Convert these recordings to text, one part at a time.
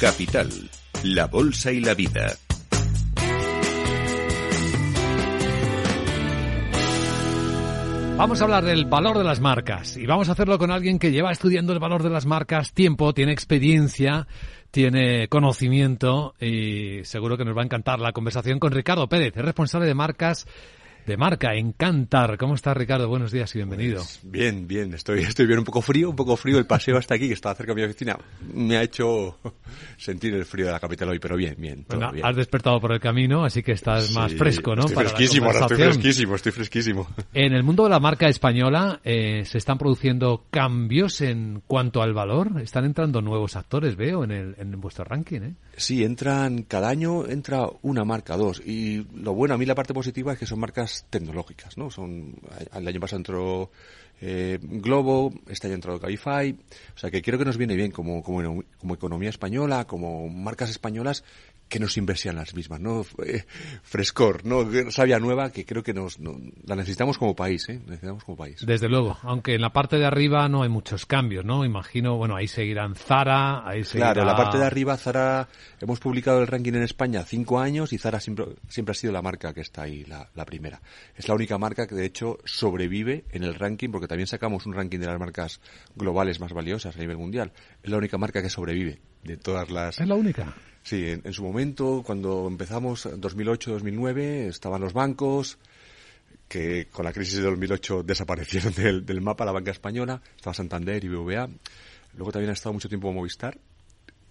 Capital, la Bolsa y la Vida. Vamos a hablar del valor de las marcas y vamos a hacerlo con alguien que lleva estudiando el valor de las marcas tiempo, tiene experiencia, tiene conocimiento y seguro que nos va a encantar la conversación con Ricardo Pérez, es responsable de marcas de marca Encantar. ¿Cómo estás, Ricardo? Buenos días y bienvenido. Pues bien, bien. Estoy, estoy bien. Un poco frío, un poco frío. El paseo hasta aquí, que está cerca de mi oficina, me ha hecho sentir el frío de la capital hoy, pero bien, bien. Bueno, bien. has despertado por el camino, así que estás más fresco, ¿no? Estoy fresquísimo, estoy fresquísimo, estoy fresquísimo. En el mundo de la marca española eh, se están produciendo cambios en cuanto al valor. Están entrando nuevos actores, veo, en, el, en vuestro ranking, ¿eh? Sí, entran, cada año entra una marca, dos. Y lo bueno, a mí la parte positiva es que son marcas tecnológicas, ¿no? Son, el año pasado entró eh, Globo, este año ha entrado Cabify. O sea que creo que nos viene bien como, como, como economía española, como marcas españolas que nos inversionan las mismas, ¿no? Eh, frescor, ¿no? Sabia nueva que creo que nos, no, la necesitamos como país, ¿eh? Necesitamos como país. Desde luego, aunque en la parte de arriba no hay muchos cambios, ¿no? Imagino, bueno, ahí seguirán Zara, ahí seguirá... Claro, en la parte de arriba Zara, hemos publicado el ranking en España cinco años y Zara siempre, siempre ha sido la marca que está ahí, la, la primera. Es la única marca que de hecho sobrevive en el ranking porque también sacamos un ranking de las marcas globales más valiosas a nivel mundial. Es la única marca que sobrevive de todas las... Es la única. Sí, en, su momento, cuando empezamos, 2008-2009, estaban los bancos, que con la crisis de 2008 desaparecieron del, del, mapa la banca española, estaba Santander y BVA. Luego también ha estado mucho tiempo Movistar,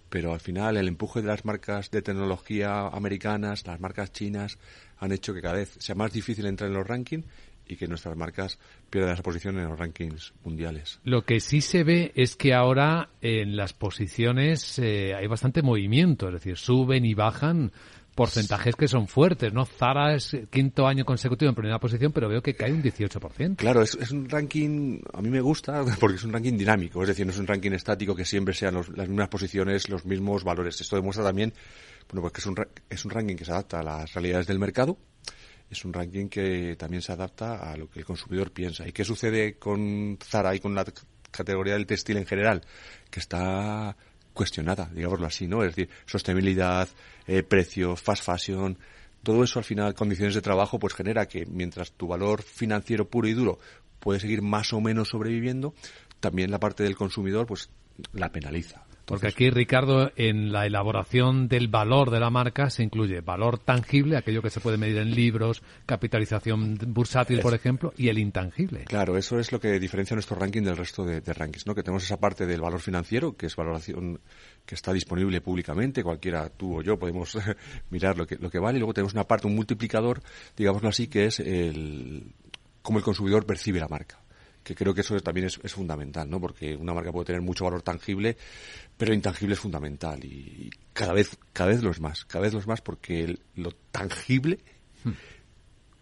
pero al final el empuje de las marcas de tecnología americanas, las marcas chinas, han hecho que cada vez sea más difícil entrar en los rankings y que nuestras marcas pierdan esa posición en los rankings mundiales. Lo que sí se ve es que ahora en las posiciones eh, hay bastante movimiento, es decir, suben y bajan porcentajes que son fuertes, ¿no? Zara es quinto año consecutivo en primera posición, pero veo que cae un 18%. Claro, es, es un ranking, a mí me gusta porque es un ranking dinámico, es decir, no es un ranking estático que siempre sean los, las mismas posiciones, los mismos valores. Esto demuestra también, bueno, pues que es un, es un ranking que se adapta a las realidades del mercado, es un ranking que también se adapta a lo que el consumidor piensa. ¿Y qué sucede con Zara y con la categoría del textil en general? Que está cuestionada, digámoslo así, ¿no? Es decir, sostenibilidad, eh, precio, fast fashion, todo eso al final, condiciones de trabajo, pues genera que mientras tu valor financiero puro y duro puede seguir más o menos sobreviviendo, también la parte del consumidor, pues la penaliza. Porque aquí, Ricardo, en la elaboración del valor de la marca se incluye valor tangible, aquello que se puede medir en libros, capitalización bursátil, por ejemplo, y el intangible. Claro, eso es lo que diferencia nuestro ranking del resto de, de, rankings, ¿no? Que tenemos esa parte del valor financiero, que es valoración que está disponible públicamente, cualquiera, tú o yo, podemos mirar lo que, lo que vale, y luego tenemos una parte, un multiplicador, digámoslo así, que es el, cómo el consumidor percibe la marca que creo que eso también es, es, fundamental, ¿no? Porque una marca puede tener mucho valor tangible, pero intangible es fundamental y cada vez, cada vez lo es más, cada vez lo es más porque el, lo tangible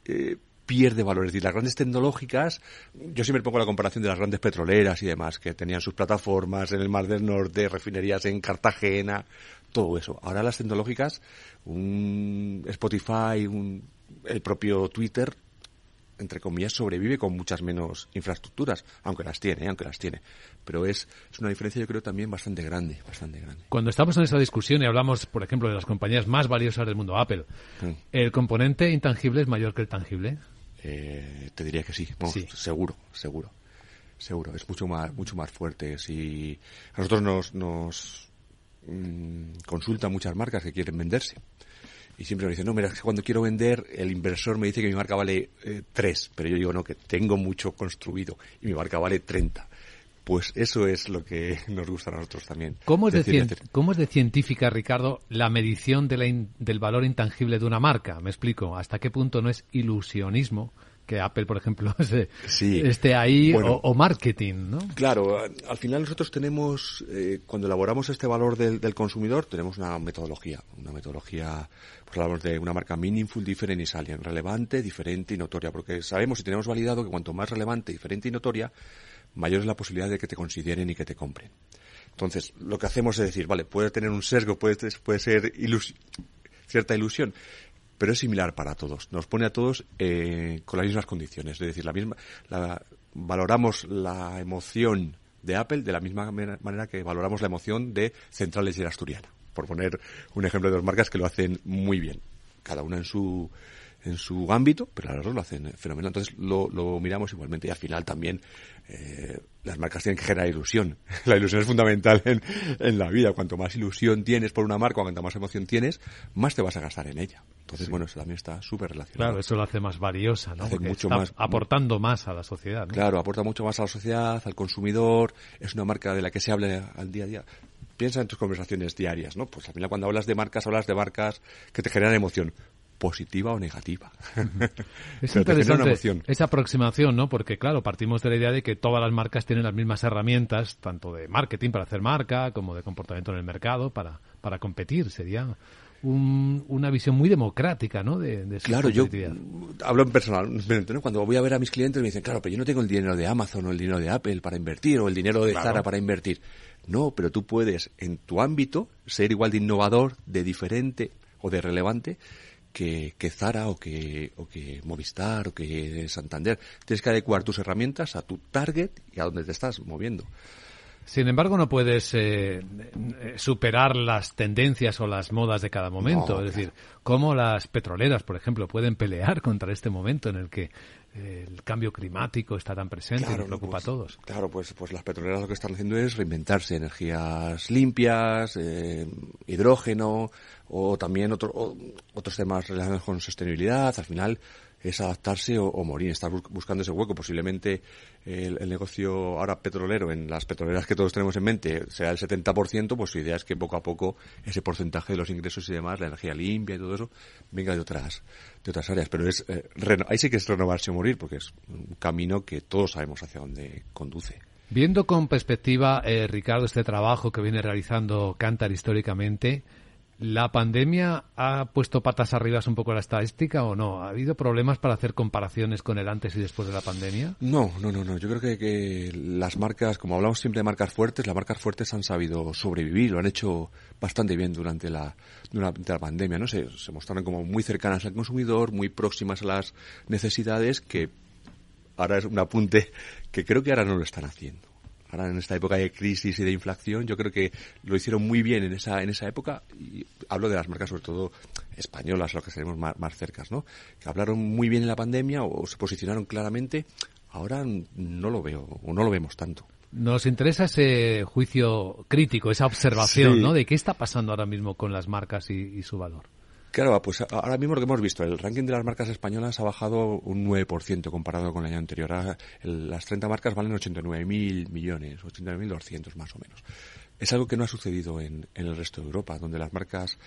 eh, pierde valor. Es decir, las grandes tecnológicas, yo siempre pongo la comparación de las grandes petroleras y demás, que tenían sus plataformas en el Mar del Norte, refinerías en Cartagena, todo eso. Ahora las tecnológicas, un Spotify, un, el propio Twitter, entre comillas, sobrevive con muchas menos infraestructuras, aunque las tiene, ¿eh? aunque las tiene. Pero es, es una diferencia, yo creo, también bastante grande, bastante grande. Cuando estamos en esa discusión y hablamos, por ejemplo, de las compañías más valiosas del mundo, Apple, sí. ¿el componente intangible es mayor que el tangible? Eh, te diría que sí, sí. seguro, seguro, seguro. Es mucho más, mucho más fuerte. Si a nosotros nos, nos mmm, consultan muchas marcas que quieren venderse y siempre me dicen, no, mira, cuando quiero vender, el inversor me dice que mi marca vale eh, 3, pero yo digo, no, que tengo mucho construido y mi marca vale 30. Pues eso es lo que nos gusta a nosotros también. ¿Cómo es, decir, de, ¿cómo es de científica, Ricardo, la medición de la in, del valor intangible de una marca? Me explico. ¿Hasta qué punto no es ilusionismo? Que Apple, por ejemplo, se, sí. esté ahí bueno, o, o, marketing, ¿no? Claro, al final nosotros tenemos, eh, cuando elaboramos este valor del, del, consumidor, tenemos una metodología, una metodología, pues hablamos de una marca meaningful, different y salient, relevante, diferente y notoria, porque sabemos y tenemos validado que cuanto más relevante, diferente y notoria, mayor es la posibilidad de que te consideren y que te compren. Entonces, lo que hacemos es decir, vale, puede tener un sesgo, puede, puede ser ilus cierta ilusión, pero es similar para todos. Nos pone a todos eh, con las mismas condiciones. Es decir, la misma, la, valoramos la emoción de Apple de la misma manera que valoramos la emoción de Centrales y Asturiana. por poner un ejemplo de dos marcas que lo hacen muy bien. Cada una en su en su ámbito, pero las dos lo hacen fenomenal. Entonces lo, lo miramos igualmente y al final también eh, las marcas tienen que generar ilusión. La ilusión es fundamental en, en, la vida. Cuanto más ilusión tienes por una marca, cuanto más emoción tienes, más te vas a gastar en ella. Entonces, sí. bueno, eso también está súper relacionado. Claro, eso lo hace más valiosa, ¿no? Hace mucho más, aportando más a la sociedad. ¿no? Claro, aporta mucho más a la sociedad, al consumidor. Es una marca de la que se habla al día a día. Piensa en tus conversaciones diarias, ¿no? Pues al final cuando hablas de marcas, hablas de marcas que te generan emoción positiva o negativa. Es interesante esa aproximación, ¿no? Porque, claro, partimos de la idea de que todas las marcas tienen las mismas herramientas, tanto de marketing para hacer marca, como de comportamiento en el mercado para, para competir. Sería un, una visión muy democrática, ¿no? De, de claro, yo hablo en personal. ¿no? Cuando voy a ver a mis clientes me dicen, claro, pero yo no tengo el dinero de Amazon o el dinero de Apple para invertir o el dinero de claro. Zara para invertir. No, pero tú puedes, en tu ámbito, ser igual de innovador, de diferente o de relevante que, que, Zara o que, o que Movistar o que Santander. Tienes que adecuar tus herramientas a tu target y a donde te estás moviendo. Sin embargo, no puedes eh, superar las tendencias o las modas de cada momento. No, es decir, cómo las petroleras, por ejemplo, pueden pelear contra este momento en el que el cambio climático está tan presente claro, y nos preocupa pues, a todos. Claro, pues, pues las petroleras lo que están haciendo es reinventarse energías limpias, eh, hidrógeno o también otro, o, otros temas relacionados con sostenibilidad. Al final es adaptarse o, morir, estar buscando ese hueco. Posiblemente el, el, negocio ahora petrolero en las petroleras que todos tenemos en mente sea el 70%, pues su idea es que poco a poco ese porcentaje de los ingresos y demás, la energía limpia y todo eso, venga de otras, de otras áreas. Pero es, eh, ahí sí que es renovarse o morir, porque es un camino que todos sabemos hacia dónde conduce. Viendo con perspectiva, eh, Ricardo, este trabajo que viene realizando Cantar históricamente, ¿La pandemia ha puesto patas arriba un poco la estadística o no? ¿Ha habido problemas para hacer comparaciones con el antes y después de la pandemia? No, no, no, no. Yo creo que, las marcas, como hablamos siempre de marcas fuertes, las marcas fuertes han sabido sobrevivir, lo han hecho bastante bien durante la, durante la pandemia, ¿no? Se, se mostraron como muy cercanas al consumidor, muy próximas a las necesidades que ahora es un apunte que creo que ahora no lo están haciendo ahora en esta época de crisis y de inflación, yo creo que lo hicieron muy bien en esa, en esa época, y hablo de las marcas sobre todo españolas, lo que seremos más, más cercas, ¿no? Que hablaron muy bien en la pandemia o, o se posicionaron claramente, ahora no lo veo, o no lo vemos tanto. Nos interesa ese juicio crítico, esa observación, sí. ¿no? De qué está pasando ahora mismo con las marcas y, y su valor. Claro, pues ahora mismo lo que hemos visto, el ranking de las marcas españolas ha bajado un 9% comparado con el año anterior. Ahora, las 30 marcas valen 89.000 millones, 89.200 más o menos. Es algo que no ha sucedido en, en, el resto de Europa, donde las marcas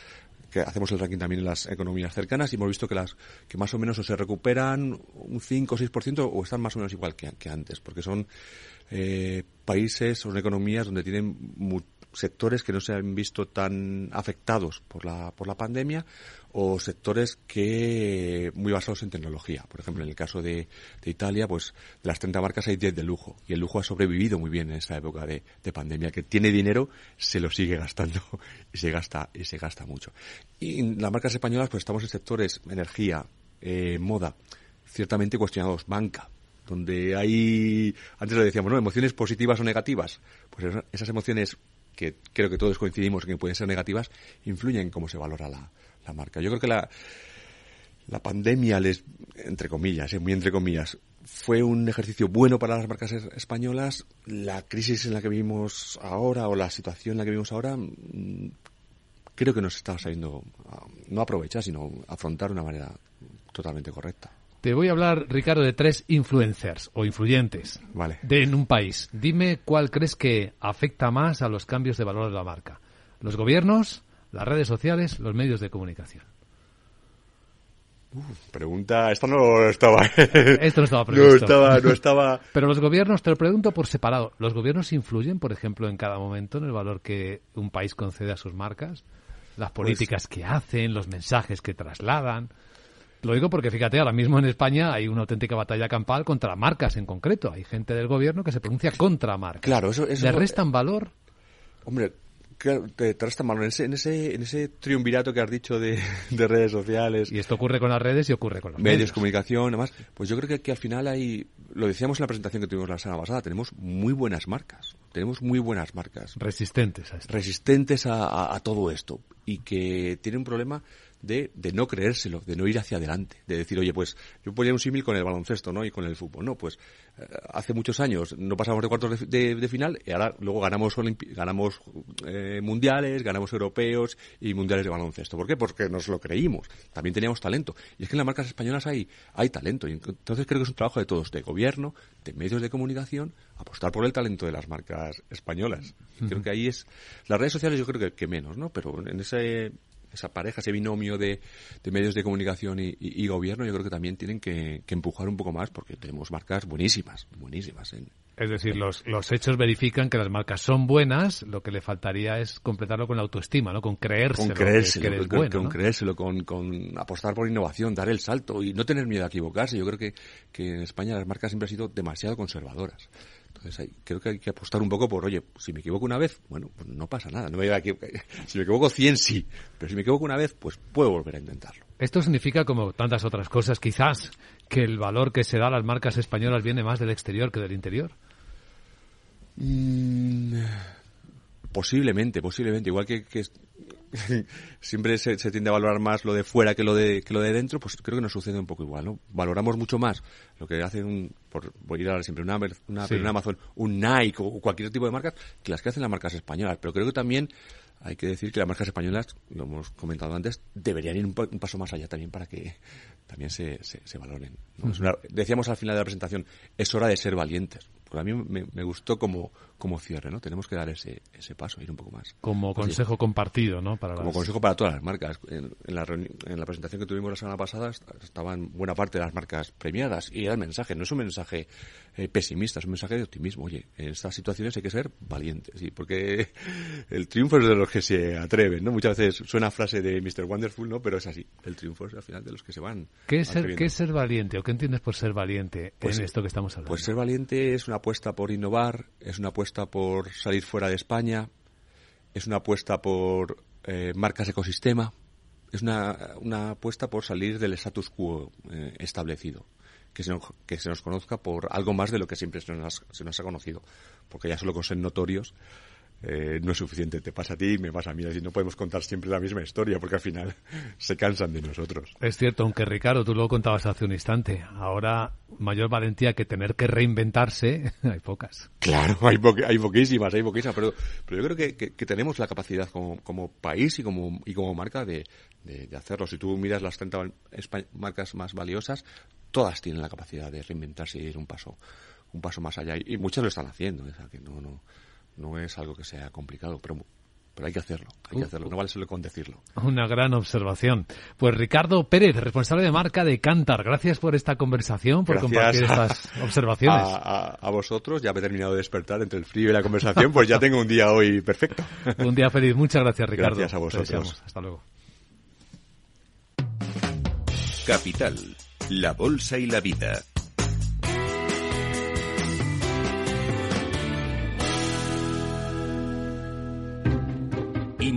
que hacemos el ranking también en las economías cercanas y hemos visto que las que más o menos o se recuperan un 5 o 6% o están más o menos igual que, que antes, porque son eh, países, son economías donde tienen sectores que no se han visto tan afectados por la, por la pandemia o sectores que muy basados en tecnología. Por ejemplo, en el caso de, de Italia, pues de las 30 marcas hay 10 de lujo y el lujo ha sobrevivido muy bien en esta época de, de pandemia. Que tiene dinero, se lo sigue gastando y se gasta, y se gasta mucho. Y en las marcas españolas, pues estamos en sectores energía, eh, moda, ciertamente cuestionados, banca, donde hay, antes lo decíamos, ¿no? Emociones positivas o negativas. Pues esas emociones que creo que todos coincidimos que pueden ser negativas, influyen en cómo se valora la, la marca. Yo creo que la, la pandemia les, entre comillas, eh, muy entre comillas, fue un ejercicio bueno para las marcas españolas. La crisis en la que vivimos ahora o la situación en la que vivimos ahora mm, creo que nos está sabiendo no aprovechar, sino afrontar de una manera totalmente correcta. Te voy a hablar, Ricardo, de tres influencers o influyentes vale. de en un país. Dime cuál crees que afecta más a los cambios de valor de la marca. ¿Los gobiernos, las redes sociales, los medios de comunicación? Pregunta, esta no estaba. Esto no estaba previsto. No estaba, no estaba. Pero los gobiernos, te lo pregunto por separado. ¿Los gobiernos influyen, por ejemplo, en cada momento en el valor que un país concede a sus marcas? Las políticas pues... que hacen, los mensajes que trasladan. Lo digo porque fíjate, ahora mismo en España hay una auténtica batalla campal contra marcas en concreto. Hay gente del gobierno que se pronuncia contra marcas. Claro, eso, eso ¿Le restan valor? Hombre, claro, te, en ese, en ese, en ese triunvirato que has dicho de, de, redes sociales. Y esto ocurre con las redes y ocurre con los medios. medios. comunicación, además. Pues yo creo que, que al final hay, lo decíamos en la presentación que tuvimos la semana pasada, tenemos muy buenas marcas. tenemos muy buenas marcas. Resistentes a esto. Resistentes a, a todo esto. Y que tienen un problema de, de, no creérselo, de no ir hacia adelante, de decir, oye, pues yo ponía un símil con el baloncesto, ¿no? Y con el fútbol, ¿no? Pues eh, hace muchos años no pasamos de cuartos de, de, final y ahora luego ganamos ganamos eh, mundiales, ganamos europeos y mundiales de baloncesto. ¿Por qué? Porque nos lo creímos. También teníamos talento. Y es que en las marcas españolas hay, hay talento. Y entonces creo que es un trabajo de todos, de gobierno, de medios de comunicación, apostar por el talento de las marcas españolas. Creo que ahí es, las redes sociales yo creo que, que menos, ¿no? Pero en ese esa pareja, ese binomio de, de medios de comunicación y, y, y, gobierno, yo creo que también tienen que, que, empujar un poco más porque tenemos marcas buenísimas, buenísimas. En, es decir, los, los hechos verifican que las marcas son buenas, lo que le faltaría es completarlo con la autoestima, ¿no? Con creérselo. Con creérselo, que, que con, bueno, con ¿no? creérselo con, con, apostar por innovación, dar el salto y no tener miedo a equivocarse. Yo creo que, que en España las marcas siempre han sido demasiado conservadoras. Entonces hay, creo que hay que apostar un poco por, oye, si me equivoco una vez, bueno, pues no pasa nada. No me a. Si me equivoco 100 sí, pero si me equivoco una vez, pues puedo volver a intentarlo. Esto significa, como tantas otras cosas, quizás que el valor que se da a las marcas españolas viene más del exterior que del interior. Mm, posiblemente, posiblemente. Igual que, que siempre se, se, tiende a valorar más lo de fuera que lo de, que lo de dentro, pues creo que nos sucede un poco igual, ¿no? Valoramos mucho más lo que hace un, por, por ir a siempre, una, una, sí. un Amazon, un Nike o cualquier tipo de marcas, que las que hacen las marcas españolas. Pero creo que también hay que decir que las marcas españolas, lo hemos comentado antes, deberían ir un, un paso más allá también para que también se, se, se valoren. ¿no? Uh -huh. una, decíamos al final de la presentación, es hora de ser valientes. Porque a mí me, me, gustó como, como cierre, ¿no? Tenemos que dar ese, ese paso, ir un poco más. Como Así, consejo compartido, ¿no? Para como las... consejo para todas las marcas. En, en, la en, la presentación que tuvimos la semana pasada estaban buena parte de las marcas premiadas y era el mensaje, no es un mensaje eh, pesimista, es un mensaje de optimismo. Oye, en estas situaciones hay que ser valientes, ¿sí? porque el triunfo es de los que se atreven, ¿no? Muchas veces suena frase de Mr. Wonderful, ¿no? Pero es así. El triunfo es al final de los que se van. ¿Qué es, ser, ¿qué es ser valiente o qué entiendes por ser valiente pues, en esto que estamos hablando? Pues ser valiente es una apuesta por innovar, es una apuesta por salir fuera de España, es una apuesta por eh, marcas ecosistema, es una, una, apuesta por salir del status quo eh, establecido. Que se, nos, que se, nos, conozca por algo más de lo que siempre se nos, se nos ha conocido. Porque ya solo con ser notorios eh, no es suficiente. Te pasa a ti, me pasa a mí. Así no podemos contar siempre la misma historia porque al final se cansan de nosotros. Es cierto, aunque Ricardo, tú lo contabas hace un instante. Ahora, mayor valentía que tener que reinventarse, hay pocas. Claro, hay, po hay poquísimas, hay poquísimas. Pero, pero yo creo que, que, que tenemos la capacidad como, como, país y como, y como marca de, de, de hacerlo. Si tú miras las 30 marcas más valiosas, todas tienen la capacidad de reinventarse y ir un paso, un paso más allá. Y, y muchas lo están haciendo. O sea, que no, no no es algo que sea complicado, pero, pero hay que hacerlo, hay que hacerlo, no vale solo con decirlo. Una gran observación. Pues Ricardo Pérez, responsable de marca de Cantar, gracias por esta conversación, por gracias compartir a, estas observaciones. A, a, a, vosotros, ya me he terminado de despertar entre el frío y la conversación, pues ya tengo un día hoy perfecto. un día feliz, muchas gracias Ricardo. Gracias a vosotros. Hasta luego. Capital, la bolsa y la vida.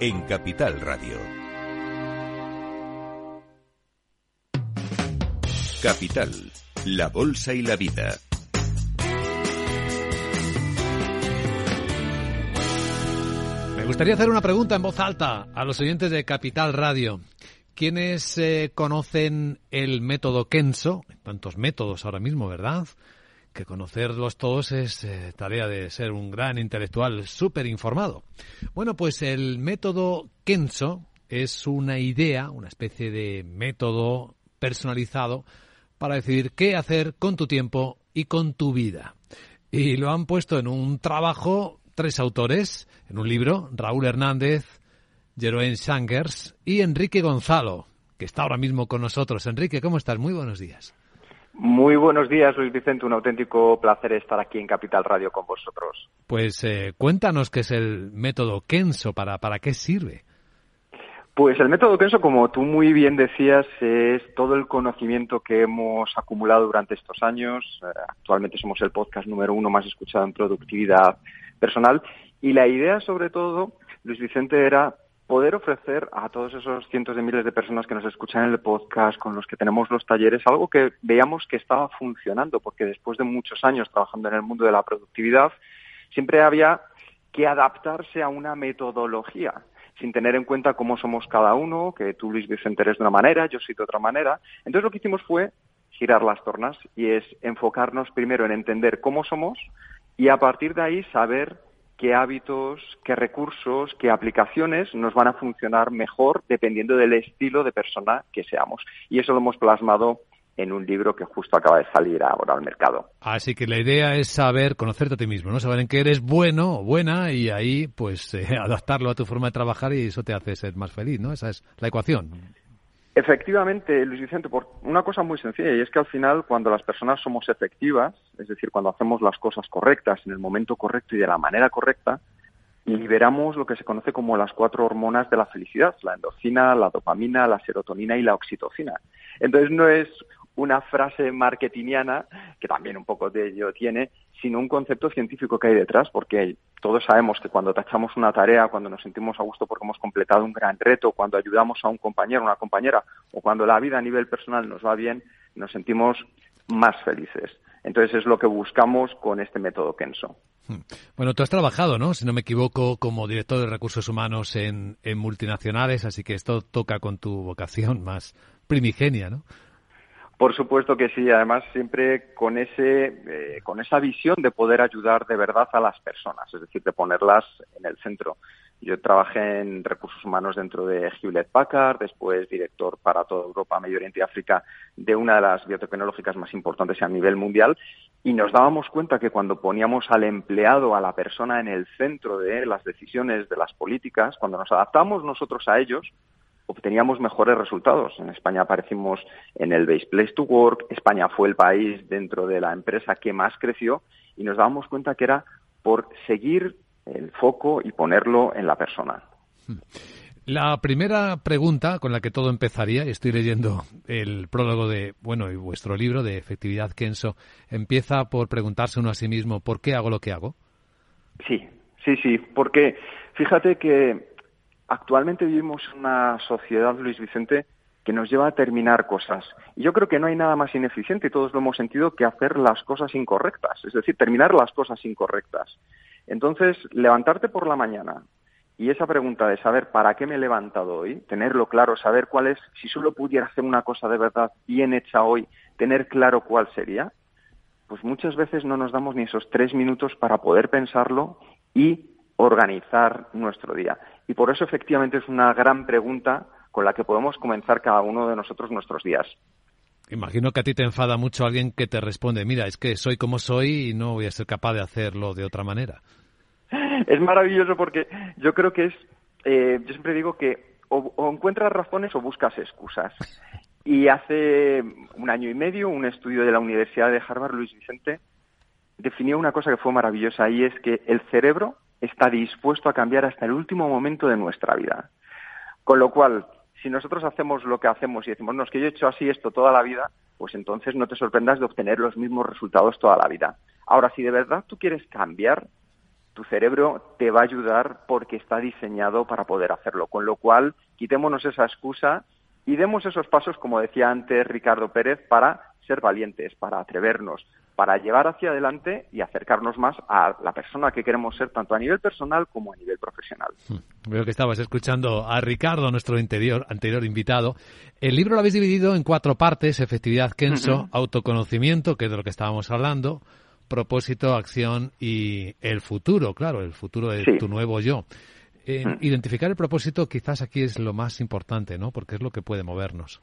en Capital Radio. Capital, la Bolsa y la Vida. Me gustaría hacer una pregunta en voz alta a los oyentes de Capital Radio. ¿Quiénes eh, conocen el método Kenso? Tantos métodos ahora mismo, ¿verdad? Que conocerlos todos es eh, tarea de ser un gran intelectual súper informado. Bueno, pues el método Kenso es una idea, una especie de método personalizado para decidir qué hacer con tu tiempo y con tu vida. Y lo han puesto en un trabajo tres autores, en un libro, Raúl Hernández, Jeroen Sangers y Enrique Gonzalo, que está ahora mismo con nosotros. Enrique, ¿cómo estás? Muy buenos días. Muy buenos días, Luis Vicente. Un auténtico placer estar aquí en Capital Radio con vosotros. Pues eh, cuéntanos qué es el método Kenso, para, para qué sirve. Pues el método Kenso, como tú muy bien decías, es todo el conocimiento que hemos acumulado durante estos años. Eh, actualmente somos el podcast número uno más escuchado en productividad personal. Y la idea, sobre todo, Luis Vicente, era poder ofrecer a todos esos cientos de miles de personas que nos escuchan en el podcast, con los que tenemos los talleres, algo que veíamos que estaba funcionando, porque después de muchos años trabajando en el mundo de la productividad, siempre había que adaptarse a una metodología, sin tener en cuenta cómo somos cada uno, que tú, Luis Vicente, eres de una manera, yo soy de otra manera. Entonces lo que hicimos fue girar las tornas y es enfocarnos primero en entender cómo somos y a partir de ahí saber qué hábitos, qué recursos, qué aplicaciones nos van a funcionar mejor dependiendo del estilo de persona que seamos. Y eso lo hemos plasmado en un libro que justo acaba de salir ahora al mercado. Así que la idea es saber conocerte a ti mismo, ¿no? Saber en qué eres bueno o buena y ahí pues eh, adaptarlo a tu forma de trabajar y eso te hace ser más feliz, ¿no? Esa es la ecuación. Efectivamente, Luis Vicente, por una cosa muy sencilla, y es que al final cuando las personas somos efectivas, es decir, cuando hacemos las cosas correctas en el momento correcto y de la manera correcta, liberamos lo que se conoce como las cuatro hormonas de la felicidad, la endorfina, la dopamina, la serotonina y la oxitocina. Entonces no es una frase marketingiana, que también un poco de ello tiene, sino un concepto científico que hay detrás, porque todos sabemos que cuando tachamos una tarea, cuando nos sentimos a gusto porque hemos completado un gran reto, cuando ayudamos a un compañero, una compañera, o cuando la vida a nivel personal nos va bien, nos sentimos más felices. Entonces es lo que buscamos con este método Kenso. Hmm. Bueno, tú has trabajado, ¿no? Si no me equivoco, como director de recursos humanos en, en multinacionales, así que esto toca con tu vocación más primigenia, ¿no? Por supuesto que sí, además siempre con ese eh, con esa visión de poder ayudar de verdad a las personas, es decir, de ponerlas en el centro. Yo trabajé en recursos humanos dentro de Hewlett Packard, después director para toda Europa, Medio Oriente y África de una de las biotecnológicas más importantes a nivel mundial y nos dábamos cuenta que cuando poníamos al empleado, a la persona en el centro de las decisiones, de las políticas, cuando nos adaptamos nosotros a ellos, obteníamos mejores resultados. En España aparecimos en el Base Place to Work, España fue el país dentro de la empresa que más creció y nos dábamos cuenta que era por seguir el foco y ponerlo en la persona. La primera pregunta con la que todo empezaría, y estoy leyendo el prólogo de, bueno, y vuestro libro de efectividad Kenso, empieza por preguntarse uno a sí mismo, ¿por qué hago lo que hago? Sí, sí, sí, porque fíjate que actualmente vivimos una sociedad, Luis Vicente, que nos lleva a terminar cosas. Y yo creo que no hay nada más ineficiente, y todos lo hemos sentido, que hacer las cosas incorrectas, es decir, terminar las cosas incorrectas. Entonces, levantarte por la mañana y esa pregunta de saber para qué me he levantado hoy, tenerlo claro, saber cuál es, si solo pudiera hacer una cosa de verdad bien hecha hoy, tener claro cuál sería, pues muchas veces no nos damos ni esos tres minutos para poder pensarlo y organizar nuestro día. Y por eso efectivamente es una gran pregunta con la que podemos comenzar cada uno de nosotros nuestros días. Imagino que a ti te enfada mucho alguien que te responde, mira, es que soy como soy y no voy a ser capaz de hacerlo de otra manera. Es maravilloso porque yo creo que es, eh, yo siempre digo que o, encuentras razones o buscas excusas. Y hace un año y medio un estudio de la Universidad de Harvard, Luis Vicente, definió una cosa que fue maravillosa y es que el cerebro está dispuesto a cambiar hasta el último momento de nuestra vida. Con lo cual, si nosotros hacemos lo que hacemos y decimos, no, es que yo he hecho así esto toda la vida, pues entonces no te sorprendas de obtener los mismos resultados toda la vida. Ahora, si de verdad tú quieres cambiar, tu cerebro te va a ayudar porque está diseñado para poder hacerlo. Con lo cual, quitémonos esa excusa y demos esos pasos, como decía antes Ricardo Pérez, para ser valientes, para atrevernos, para llevar hacia adelante y acercarnos más a la persona que queremos ser, tanto a nivel personal como a nivel profesional. Hmm. Veo que estabas escuchando a Ricardo, nuestro interior, anterior invitado. El libro lo habéis dividido en cuatro partes, efectividad Kenso, autoconocimiento, que es de lo que estábamos hablando, propósito, acción y el futuro, claro, el futuro de tu nuevo yo. Hmm. Identificar el propósito quizás aquí es lo más importante, ¿no? Porque es lo que puede movernos.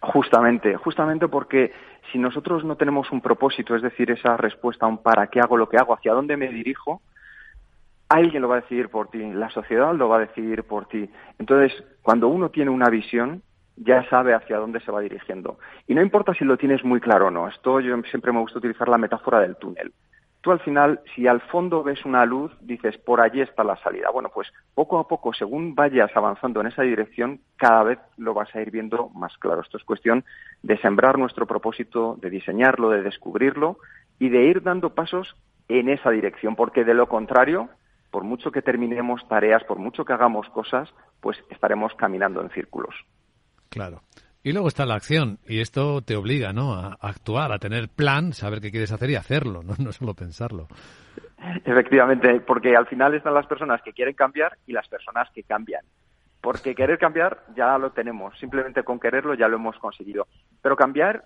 Justamente, justamente porque si nosotros no tenemos un propósito, es decir, esa respuesta a un para qué hago lo que hago, hacia dónde me dirijo, alguien lo va a decidir por ti, la sociedad lo va a decidir por ti. Entonces, cuando uno tiene una visión, ya sabe hacia dónde se va dirigiendo. Y no importa si lo tienes muy claro o no. Esto yo siempre me gusta utilizar la metáfora del túnel. Tú al final, si al fondo ves una luz, dices, por allí está la salida. Bueno, pues poco a poco, según vayas avanzando en esa dirección, cada vez lo vas a ir viendo más claro. Esto es cuestión de sembrar nuestro propósito, de diseñarlo, de descubrirlo y de ir dando pasos en esa dirección, porque de lo contrario, por mucho que terminemos tareas, por mucho que hagamos cosas, pues estaremos caminando en círculos. Claro. Y luego está la acción, y esto te obliga, ¿no? A actuar, a tener plan, saber qué quieres hacer y hacerlo, no, solo pensarlo. Efectivamente, porque al final están las personas que quieren cambiar y las personas que cambian. Porque querer cambiar ya lo tenemos, simplemente con quererlo ya lo hemos conseguido. Pero cambiar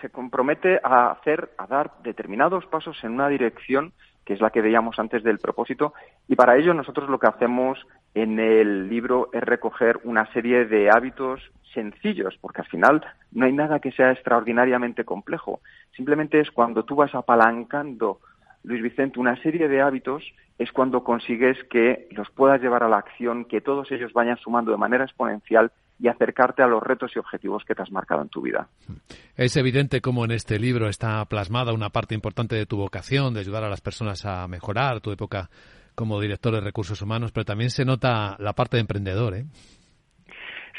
se compromete a hacer, a dar determinados pasos en una dirección que es la que veíamos antes del propósito, y para ello nosotros lo que hacemos en el libro es recoger una serie de hábitos sencillos, porque al final no hay nada que sea extraordinariamente complejo. Simplemente es cuando tú vas apalancando, Luis Vicente, una serie de hábitos, es cuando consigues que los puedas llevar a la acción, que todos ellos vayan sumando de manera exponencial y acercarte a los retos y objetivos que te has marcado en tu vida. Es evidente cómo en este libro está plasmada una parte importante de tu vocación, de ayudar a las personas a mejorar tu época como director de recursos humanos, pero también se nota la parte de emprendedor, ¿eh?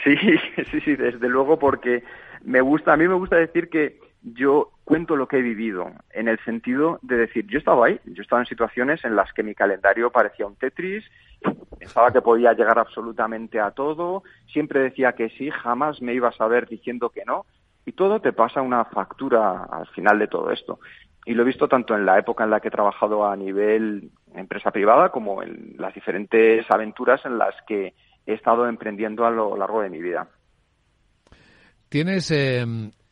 Sí, sí, sí, desde luego, porque me gusta, a mí me gusta decir que yo cuento lo que he vivido, en el sentido de decir, yo estaba ahí, yo estaba en situaciones en las que mi calendario parecía un Tetris, pensaba que podía llegar absolutamente a todo, siempre decía que sí, jamás me ibas a ver diciendo que no, y todo te pasa una factura al final de todo esto. Y lo he visto tanto en la época en la que he trabajado a nivel empresa privada como en las diferentes aventuras en las que he estado emprendiendo a lo largo de mi vida. ¿Tienes eh,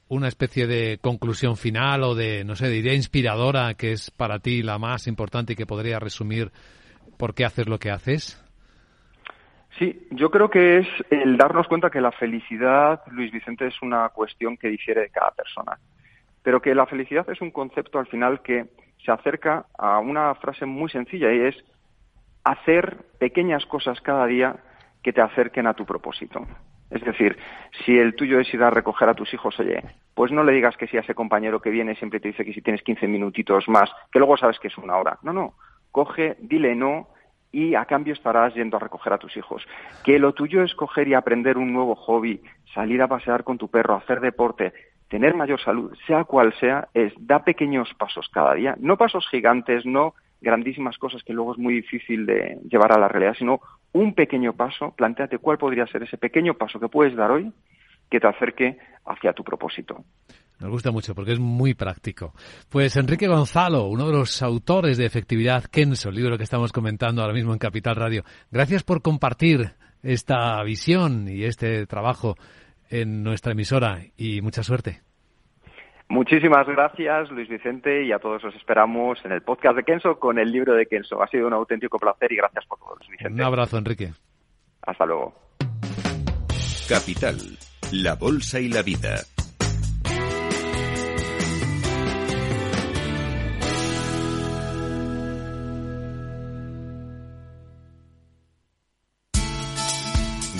una especie de conclusión final o de, no sé, de idea inspiradora que es para ti la más importante y que podría resumir por qué haces lo que haces? Sí, yo creo que es el darnos cuenta que la felicidad, Luis Vicente, es una cuestión que difiere de cada persona, pero que la felicidad es un concepto al final que se acerca a una frase muy sencilla y es hacer pequeñas cosas cada día que te acerquen a tu propósito. Es decir, si el tuyo es ir a recoger a tus hijos, oye, pues no le digas que sí a ese compañero que viene siempre te dice que si tienes 15 minutitos más, que luego sabes que es una hora. No, no. Coge, dile no y a cambio estarás yendo a recoger a tus hijos. Que lo tuyo es coger y aprender un nuevo hobby, salir a pasear con tu perro, hacer deporte, tener mayor salud, sea cual sea, es da pequeños pasos cada día. No pasos gigantes, no grandísimas cosas que luego es muy difícil de llevar a la realidad, sino un pequeño paso, planteate cuál podría ser ese pequeño paso que puedes dar hoy que te acerque hacia tu propósito. Nos gusta mucho porque es muy práctico. Pues Enrique Gonzalo, uno de los autores de Efectividad Kenso, el libro que estamos comentando ahora mismo en Capital Radio. Gracias por compartir esta visión y este trabajo en nuestra emisora y mucha suerte. Muchísimas gracias, Luis Vicente, y a todos os esperamos en el podcast de Kenso con el libro de Kenso. Ha sido un auténtico placer y gracias por todo, Luis Vicente. Un abrazo, Enrique. Hasta luego. Capital, la Bolsa y la Vida.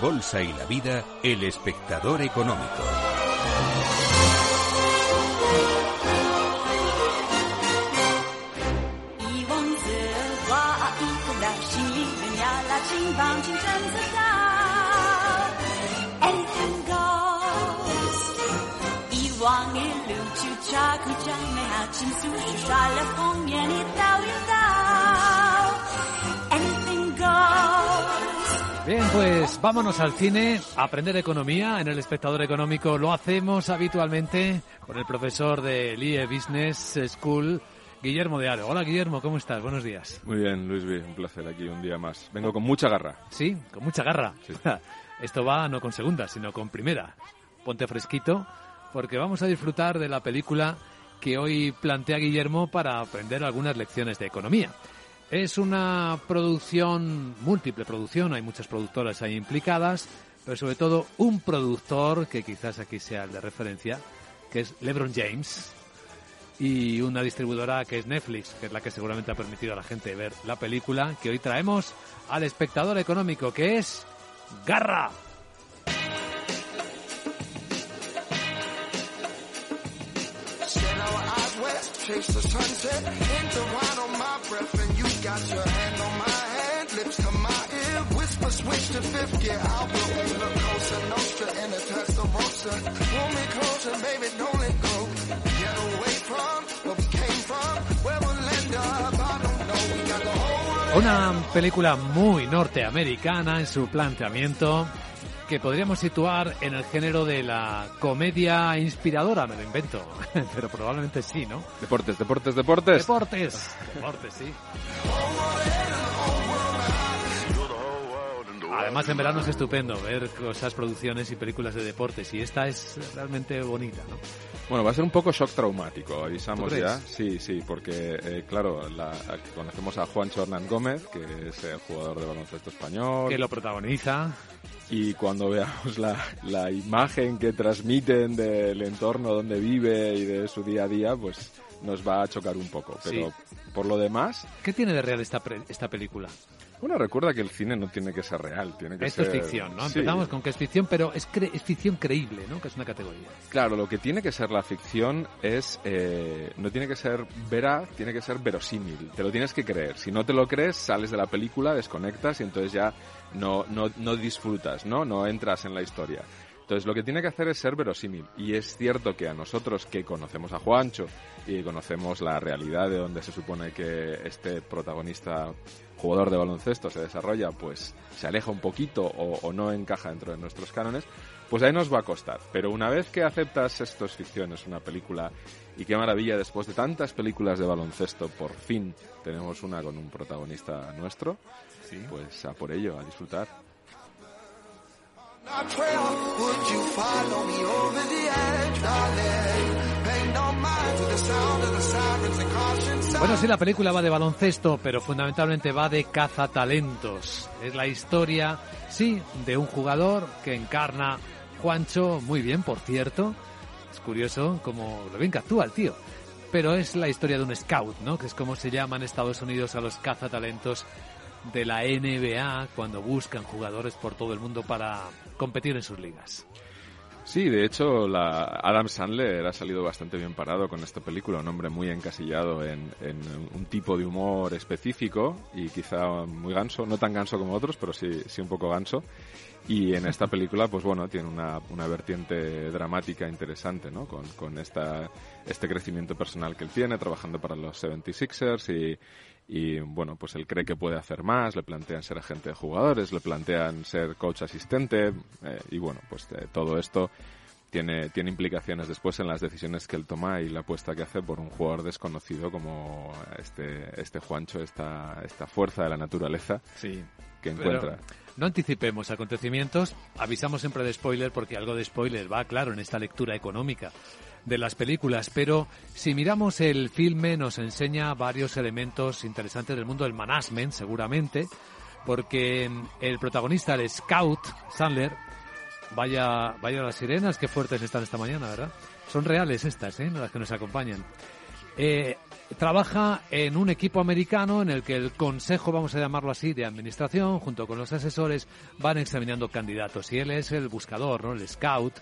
Bolsa y la Vida, el espectador económico. Bien, pues vámonos al cine a aprender economía. En el espectador económico lo hacemos habitualmente con el profesor de IE Business School, Guillermo de Aro. Hola Guillermo, ¿cómo estás? Buenos días. Muy bien, Luis B, un placer aquí un día más. Vengo con mucha garra. Sí, con mucha garra. Esto va no con segunda, sino con primera. Ponte fresquito, porque vamos a disfrutar de la película que hoy plantea Guillermo para aprender algunas lecciones de economía. Es una producción, múltiple producción, hay muchas productoras ahí implicadas, pero sobre todo un productor, que quizás aquí sea el de referencia, que es LeBron James, y una distribuidora que es Netflix, que es la que seguramente ha permitido a la gente ver la película que hoy traemos al espectador económico, que es Garra. chase got your hand on my hand lips to my ear whisper switch to fifth gear. I'll me look closer nostra in a Testarossa pull me closer baby don't let go. Get away from where we came from. Where we'll end up una película muy norteamericana en su planteamiento que podríamos situar en el género de la comedia inspiradora, me lo invento, pero probablemente sí, ¿no? Deportes, deportes, deportes. Deportes, deportes, sí. Además, en verano es estupendo ver cosas, producciones y películas de deportes y esta es realmente bonita, ¿no? Bueno, va a ser un poco shock traumático, avisamos ya. Sí, sí, porque, eh, claro, la, conocemos a Juancho Hernán Gómez, que es el jugador de baloncesto español. Que lo protagoniza y cuando veamos la, la, imagen que transmiten del entorno donde vive y de su día a día, pues nos va a chocar un poco. Pero por lo demás... ¿Qué tiene de real esta, esta película? Bueno, recuerda que el cine no tiene que ser real, tiene que Esto ser... es ficción, ¿no? Empezamos con que es ficción, pero es, es, ficción creíble, ¿no? Que es una categoría. Claro, lo que tiene que ser la ficción es... Eh, no tiene que ser veraz, tiene que ser verosímil. Te lo tienes que creer. Si no te lo crees, sales de la película, desconectas y entonces ya no, no, no disfrutas, ¿no? No entras en la historia. Entonces lo que tiene que hacer es ser verosímil. Y es cierto que a nosotros que conocemos a Juancho y conocemos la realidad de donde se supone que este protagonista jugador de baloncesto se desarrolla, pues se aleja un poquito o, no encaja dentro de nuestros cánones, pues ahí nos va a costar. Pero una vez que aceptas esto es ficción, es una película, y qué maravilla, después de tantas películas de baloncesto, por fin tenemos una con un protagonista nuestro, pues a por ello, a disfrutar. Bueno, sí, la película va de baloncesto, pero fundamentalmente va de cazatalentos. Es la historia, sí, de un jugador que encarna Juancho, muy bien, por cierto. Es curioso como lo bien que actúa el tío. Pero es la historia de un scout, ¿no? Que es como se llama en Estados Unidos a los cazatalentos de la NBA cuando buscan jugadores por todo el mundo para competir en sus ligas. Sí, de hecho, la Adam Sandler ha salido bastante bien parado con esta película, un hombre muy encasillado en, un tipo de humor específico y quizá muy ganso, no tan ganso como otros, pero sí, sí un poco ganso. Y en esta película, pues bueno, tiene una, una vertiente dramática interesante, ¿no? Con, con esta, este crecimiento personal que él tiene, trabajando para los 76ers y, y bueno, pues él cree que puede hacer más, le plantean ser agente de jugadores, le plantean ser coach asistente eh, y bueno, pues eh, todo esto tiene, tiene implicaciones después en las decisiones que él toma y la apuesta que hace por un jugador desconocido como este, este Juancho, esta, esta fuerza de la naturaleza sí, que encuentra. no anticipemos acontecimientos, avisamos siempre de spoiler porque algo de spoiler va claro en esta lectura económica de las películas, pero si miramos el filme nos enseña varios elementos interesantes del mundo del management, seguramente, porque el protagonista, el Scout, Sandler, vaya, vaya las sirenas, qué fuertes están esta mañana, ¿verdad? Son reales estas, ¿eh? Las que nos acompañan. Eh, trabaja en un equipo americano en el que el consejo, vamos a llamarlo así, de administración, junto con los asesores, van examinando candidatos. Y él es el buscador, ¿no? El scout.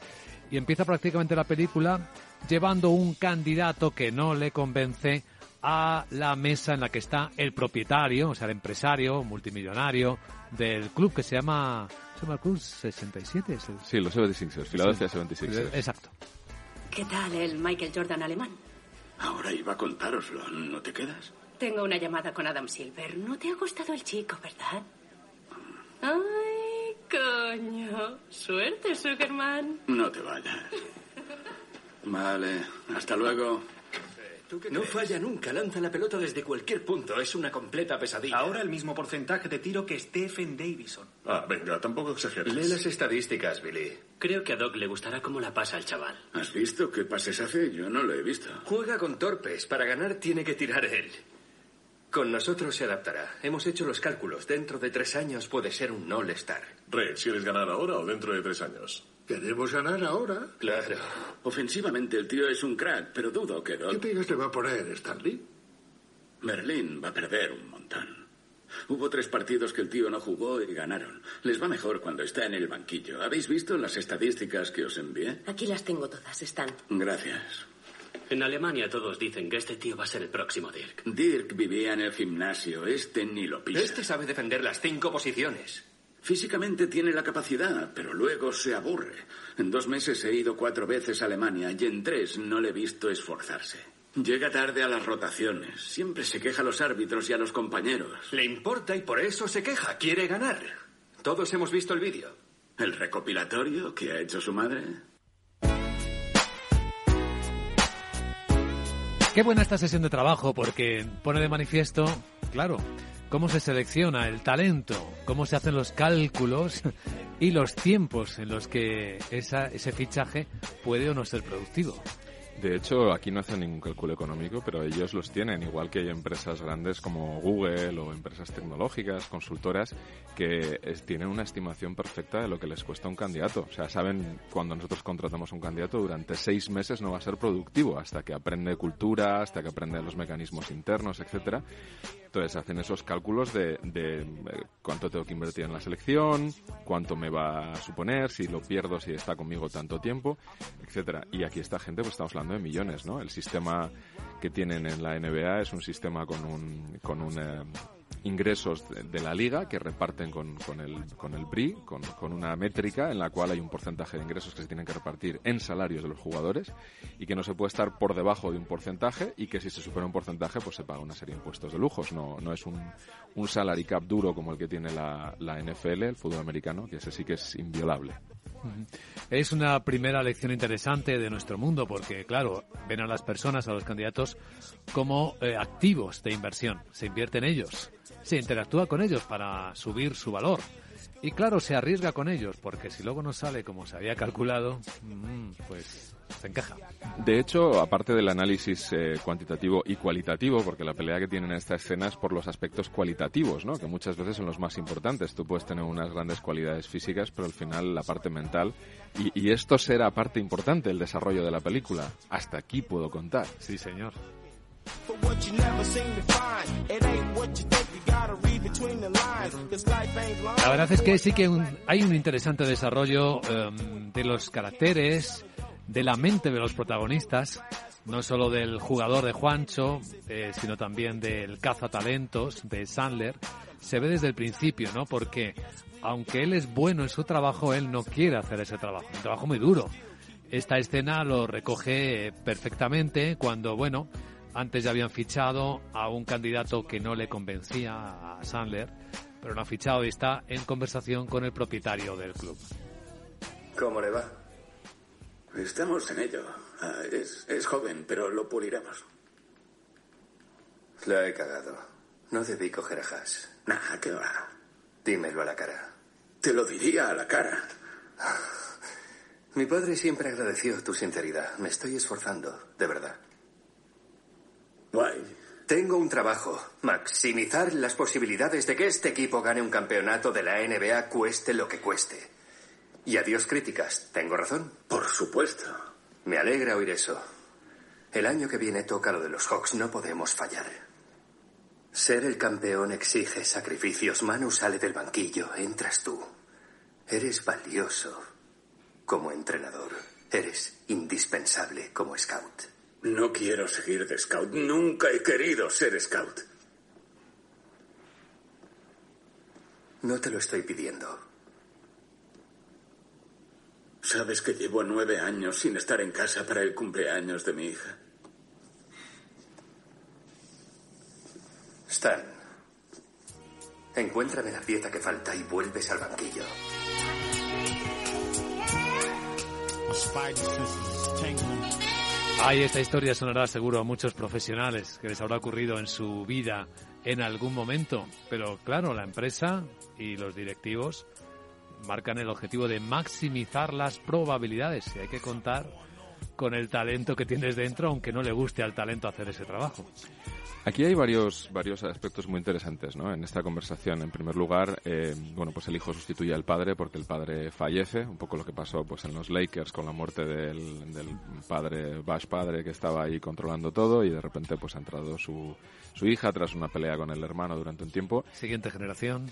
Y empieza prácticamente la película llevando un candidato que no le convence a la mesa en la que está el propietario, o sea, el empresario multimillonario del club que se llama, ¿se llama el club 67? ¿Es el- Sí, los 76ers, Philadelphia 76ers. Exacto. ¿Qué tal el Michael Jordan alemán? Ahora iba a contároslo, ¿no te quedas? Tengo una llamada con Adam Silver. No te ha gustado el chico, ¿verdad? Ay, coño. Suerte, Sugarman. No te vayas. Vale, hasta luego. No falla nunca, lanza la pelota desde cualquier punto. Es una completa pesadilla. Ahora el mismo porcentaje de tiro que Stephen Davison. Ah, venga, tampoco exageres. Lee las estadísticas, Billy. Creo que a Doc le gustará cómo la pasa el chaval. ¿Has visto qué pases hace? Yo no lo he visto. Juega con torpes. Para ganar tiene que tirar él. Con nosotros se adaptará. Hemos hecho los cálculos. Dentro de tres años puede ser un all-star. Red, ¿quieres ganar ahora o dentro de tres años? ¿Queremos ganar ahora? Claro. Ofensivamente el tío es un crack, pero dudo que. ¿Qué pegas le va a poner, Stanley? Merlín va a perder un montón. Hubo tres partidos que el tío no jugó y ganaron. Les va mejor cuando está en el banquillo. ¿Habéis visto las estadísticas que os envié? Aquí las tengo todas, están. Gracias. En Alemania todos dicen que este tío va a ser el próximo Dirk. Dirk vivía en el gimnasio. Este ni lo pisa. Este sabe defender las cinco posiciones. Físicamente tiene la capacidad, pero luego se aburre. En dos meses he ido cuatro veces a Alemania y en tres no le he visto esforzarse. Llega tarde a las rotaciones. Siempre se queja a los árbitros y a los compañeros. Le importa y por eso se queja. Quiere ganar. Todos hemos visto el vídeo. ¿El recopilatorio que ha hecho su madre? Qué buena esta sesión de trabajo porque pone de manifiesto, claro, cómo se selecciona el talento, cómo se hacen los cálculos y los tiempos en los que esa, ese fichaje puede o no ser productivo. De hecho, aquí no hacen ningún cálculo económico, pero ellos los tienen, igual que hay empresas grandes como Google o empresas tecnológicas, consultoras, que tienen una estimación perfecta de lo que les cuesta un candidato. O sea, saben cuando nosotros contratamos a un candidato, durante seis meses no va a ser productivo, hasta que aprende cultura, hasta que aprende los mecanismos internos, etcétera. Entonces hacen esos cálculos de, de, eh, cuánto tengo que invertir en la selección, cuánto me va a suponer, si lo pierdo, si está conmigo tanto tiempo, etcétera. Y aquí esta gente, pues estamos hablando de millones, ¿no? El sistema que tienen en la NBA es un sistema con un, con un eh, ingresos de, de la liga que reparten con, con el, con el con, con una métrica en la cual hay un porcentaje de ingresos que se tienen que repartir en salarios de los jugadores y que no se puede estar por debajo de un porcentaje y que si se supera un porcentaje pues se paga una serie de impuestos de lujos. No, no es un, un salary cap duro como el que tiene la, la NFL, el fútbol americano, que ese sí que es inviolable. Es una primera lección interesante de nuestro mundo porque, claro, ven a las personas, a los candidatos, como eh, activos de inversión. Se invierte en ellos, se interactúa con ellos para subir su valor. Y claro, se arriesga con ellos porque si luego no sale como se había calculado, mm, pues se encaja. De hecho, aparte del análisis eh, cuantitativo y cualitativo, porque la pelea que tienen en esta escena es por los aspectos cualitativos, ¿no? que muchas veces son los más importantes. Tú puedes tener unas grandes cualidades físicas, pero al final la parte mental, y, y esto será parte importante del desarrollo de la película. Hasta aquí puedo contar. Sí, señor. La verdad es que sí que un- hay un interesante desarrollo em, de los caracteres, de la mente de los protagonistas, no solo del jugador de Juancho, eh, sino también del cazatalentos de Sandler. Se ve desde el principio, ¿no? Porque aunque él es bueno en su trabajo, él no quiere hacer ese trabajo. Un trabajo muy duro. Esta escena lo recoge perfectamente cuando, bueno, antes ya habían fichado a un candidato que no le convencía a Sandler, pero no ha fichado y está en conversación con el propietario del club. ¿Cómo le va? Estamos en ello. Ah, es, es joven, pero lo puliremos. La he cagado. No debí coger a Haas. Nah, ¿qué va? Dímelo a la cara. Te lo diría a la cara. Mi padre siempre agradeció tu sinceridad. Me estoy esforzando, de verdad. Guay. Tengo un trabajo. Maximizar las posibilidades de que este equipo gane un campeonato de la NBA cueste lo que cueste. Y adiós críticas. ¿Tengo razón? Por supuesto. Me alegra oír eso. El año que viene toca lo de los Hawks, no podemos fallar. Ser el campeón exige sacrificios. Manu sale del banquillo, entras tú. Eres valioso como entrenador. Eres indispensable como scout. No quiero seguir de scout. Nunca he querido ser scout. No te lo estoy pidiendo. Sabes que llevo nueve años sin estar en casa para el cumpleaños de mi hija. Stan, encuéntrame la pieza que falta y vuelves al banquillo. Ay, esta historia sonará seguro a muchos profesionales que les habrá ocurrido en su vida en algún momento. Pero claro, la empresa y los directivos marcan el objetivo de maximizar las probabilidades y hay que contar con el talento que tienes dentro, aunque no le guste al talento hacer ese trabajo. Aquí hay varios, varios aspectos muy interesantes ¿no? en esta conversación. En primer lugar, eh, bueno, pues el hijo sustituye al padre porque el padre fallece, un poco lo que pasó pues en los Lakers con la muerte del, del padre, Bash padre, que estaba ahí controlando todo y de repente pues ha entrado su, su hija tras una pelea con el hermano durante un tiempo. Siguiente generación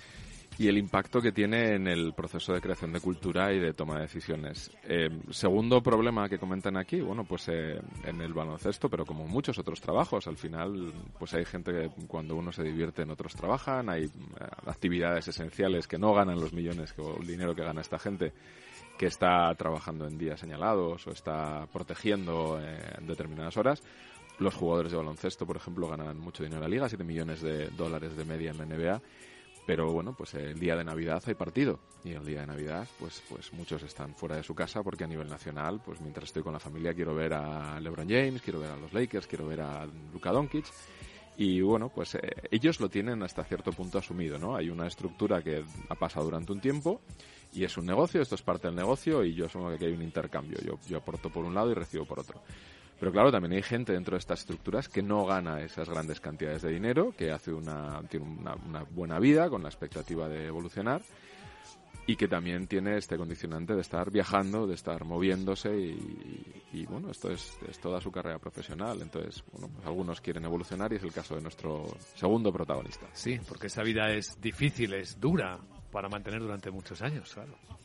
y el impacto que tiene en el proceso de creación de cultura y de toma de decisiones. Eh, segundo problema que comentan aquí, bueno, pues eh, en el baloncesto, pero como muchos otros trabajos, al final, pues hay gente que cuando uno se divierte en otros trabajan, hay eh, actividades esenciales que no ganan los millones o el dinero que gana esta gente que está trabajando en días señalados o está protegiendo en determinadas horas. Los jugadores de baloncesto, por ejemplo, ganan mucho dinero en la liga, 7 millones de dólares de media en la NBA pero bueno, pues el día de Navidad hay partido y el día de Navidad pues pues muchos están fuera de su casa porque a nivel nacional, pues mientras estoy con la familia quiero ver a LeBron James, quiero ver a los Lakers, quiero ver a Luka Doncic y bueno, pues eh, ellos lo tienen hasta cierto punto asumido, ¿no? Hay una estructura que ha pasado durante un tiempo y es un negocio, esto es parte del negocio y yo asumo que aquí hay un intercambio, yo, yo aporto por un lado y recibo por otro. Pero claro, también hay gente dentro de estas estructuras que no gana esas grandes cantidades de dinero, que hace una, tiene una, buena vida con la expectativa de evolucionar y que también tiene este condicionante de estar viajando, de estar moviéndose y, y bueno, esto es, es, toda su carrera profesional. Entonces, bueno, pues algunos quieren evolucionar y es el caso de nuestro segundo protagonista. Sí, porque esa vida es difícil, es dura para mantener durante muchos años, claro.